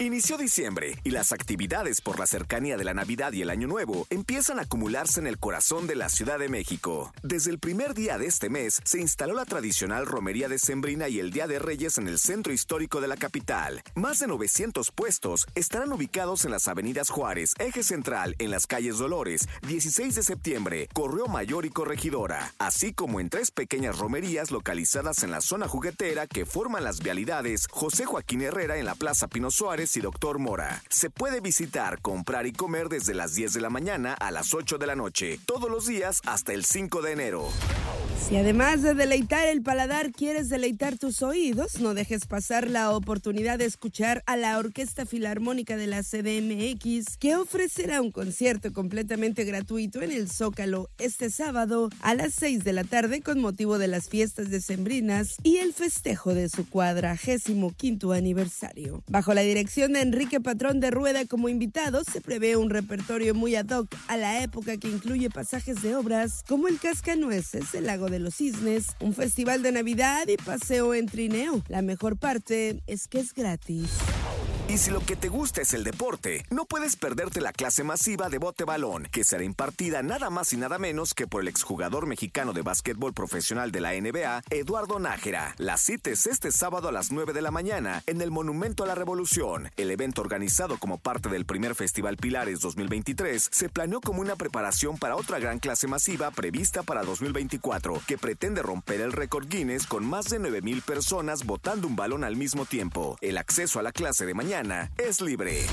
Inició diciembre y las actividades por la cercanía de la Navidad y el Año Nuevo empiezan a acumularse en el corazón de la Ciudad de México. Desde el primer día de este mes se instaló la tradicional romería de Sembrina y el Día de Reyes en el centro histórico de la capital. Más de 900 puestos estarán ubicados en las avenidas Juárez, Eje Central, en las calles Dolores, 16 de septiembre, Correo Mayor y Corregidora, así como en tres pequeñas romerías localizadas en la zona juguetera que forman las vialidades José Joaquín Herrera en la Plaza Pino Suárez y Doctor Mora. Se puede visitar, comprar y comer desde las 10 de la mañana a las 8 de la noche, todos los días hasta el 5 de enero. Si además de deleitar el paladar quieres deleitar tus oídos, no dejes pasar la oportunidad de escuchar a la Orquesta Filarmónica de la CDMX, que ofrecerá un concierto completamente gratuito en el Zócalo este sábado a las 6 de la tarde con motivo de las fiestas decembrinas y el festejo de su cuadragésimo quinto aniversario. Bajo la dirección de Enrique Patrón de Rueda como invitado, se prevé un repertorio muy ad hoc a la época que incluye pasajes de obras como El Cascanueces, El Lago de los Cisnes, un festival de Navidad y paseo en trineo. La mejor parte es que es gratis. Y si lo que te gusta es el deporte, no puedes perderte la clase masiva de bote balón, que será impartida nada más y nada menos que por el exjugador mexicano de básquetbol profesional de la NBA, Eduardo Nájera. La cita es este sábado a las 9 de la mañana en el Monumento a la Revolución. El evento organizado como parte del primer Festival Pilares 2023 se planeó como una preparación para otra gran clase masiva prevista para 2024, que pretende romper el récord Guinness con más de 9.000 personas botando un balón al mismo tiempo. El acceso a la clase de mañana es libre.